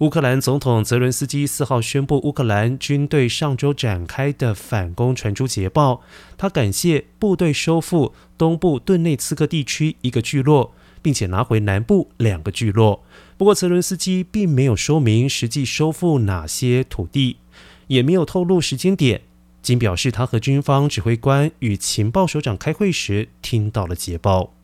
乌克兰总统泽伦斯基四号宣布乌克兰军队上周展开的反攻传出捷报他感谢部队收复东部顿内茨克地区一个聚落并且拿回南部两个聚落。不过泽伦斯基并没有说明实际收复哪些土地也没有透露时间点仅表示他和军方指挥官与情报首长开会时听到了捷报。